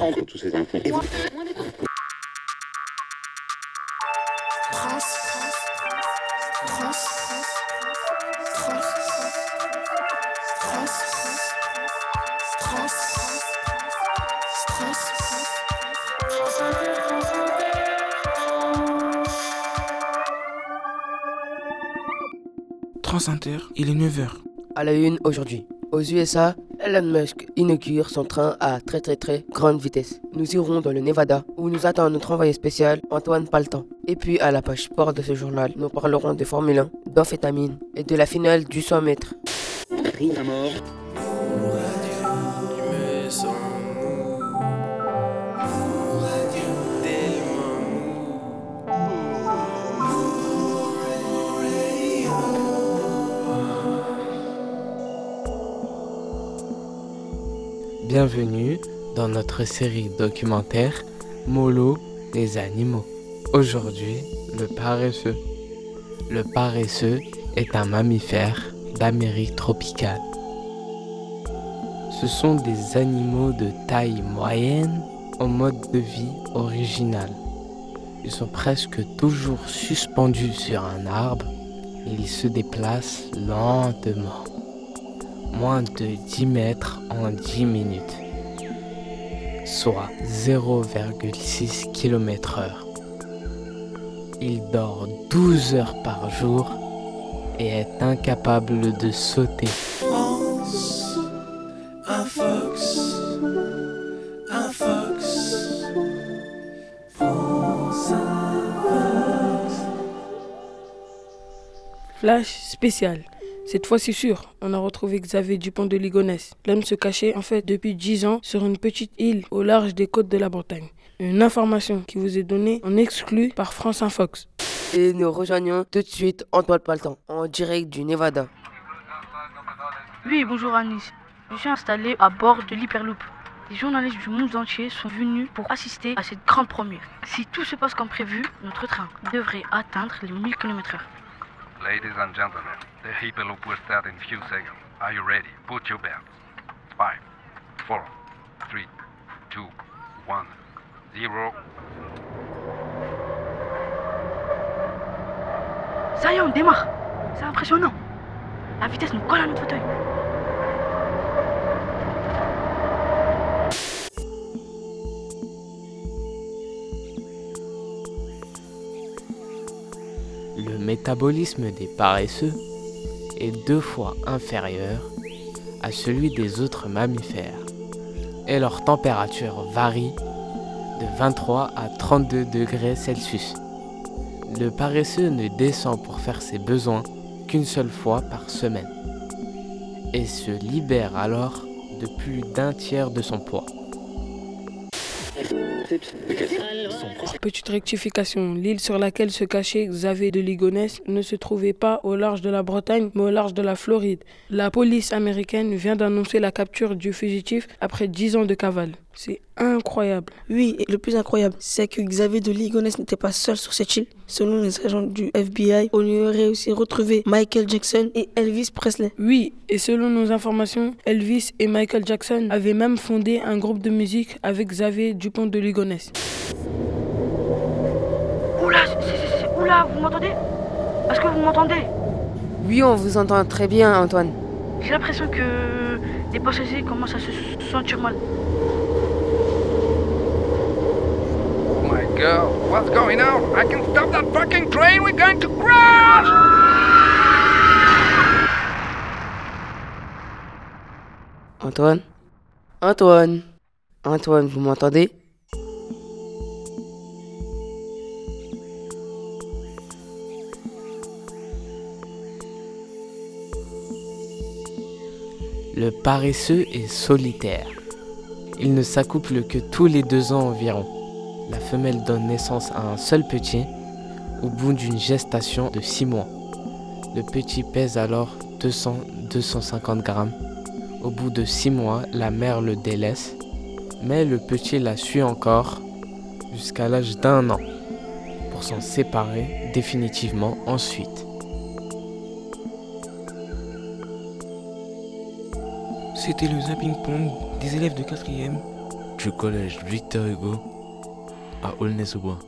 Entre tous ces enfants. Inter, il est 9h. À la une aujourd'hui. Aux USA, Elon Musk inaugure son train à très très très grande vitesse. Nous irons dans le Nevada où nous attend notre envoyé spécial Antoine Paltan. Et puis à la page sport de ce journal, nous parlerons de Formule 1, d'amphétamine et de la finale du 100 mètres. Bienvenue dans notre série documentaire Molo des animaux. Aujourd'hui, le paresseux. Le paresseux est un mammifère d'Amérique tropicale. Ce sont des animaux de taille moyenne au mode de vie original. Ils sont presque toujours suspendus sur un arbre et ils se déplacent lentement moins de 10 mètres en 10 minutes, soit 0,6 km heure. Il dort 12 heures par jour et est incapable de sauter. Flash spécial. Cette fois, c'est sûr, on a retrouvé Xavier Dupont de Ligonnès. L'homme se cachait en fait depuis 10 ans sur une petite île au large des côtes de la Bretagne. Une information qui vous est donnée en exclu par France Infox. Et nous rejoignons tout de suite Antoine Paltan, en direct du Nevada. Oui, bonjour Anis. Je suis installé à bord de l'Hyperloop. Les journalistes du monde entier sont venus pour assister à cette grande première. Si tout se passe comme prévu, notre train devrait atteindre les 1000 km/h. Ladies and gentlemen, the Hyperloop will start in a few seconds. Are you ready? Put your belts. Five, four, three, two, one, zero. Ça y est, on démarre. C'est impressionnant. La vitesse nous colle à notre fauteuil. Métabolisme des paresseux est deux fois inférieur à celui des autres mammifères et leur température varie de 23 à 32 degrés Celsius. Le paresseux ne descend pour faire ses besoins qu'une seule fois par semaine et se libère alors de plus d'un tiers de son poids. Petite rectification, l'île sur laquelle se cachait Xavier de Ligonnès ne se trouvait pas au large de la Bretagne, mais au large de la Floride. La police américaine vient d'annoncer la capture du fugitif après 10 ans de cavale. C'est incroyable. Oui, et le plus incroyable, c'est que Xavier de Ligonnès n'était pas seul sur cette île. Selon les agents du FBI, on y aurait aussi retrouvé Michael Jackson et Elvis Presley. Oui, et selon nos informations, Elvis et Michael Jackson avaient même fondé un groupe de musique avec Xavier Dupont de Ligonnès. Oula, oula, vous m'entendez? Est-ce que vous m'entendez? Oui, on vous entend très bien, Antoine. J'ai l'impression que les passagers commencent à se sentir mal. girl. What's going on? I can stop that fucking train. We're going to crash! Antoine? Antoine? Antoine, vous m'entendez? Le paresseux est solitaire. Il ne s'accouple que tous les deux ans environ la femelle donne naissance à un seul petit au bout d'une gestation de 6 mois. Le petit pèse alors 200-250 grammes. Au bout de 6 mois, la mère le délaisse, mais le petit la suit encore jusqu'à l'âge d'un an pour s'en séparer définitivement ensuite. C'était le Zapping Pong des élèves de 4 du collège Victor Hugo à Aulnay-sous-Bois.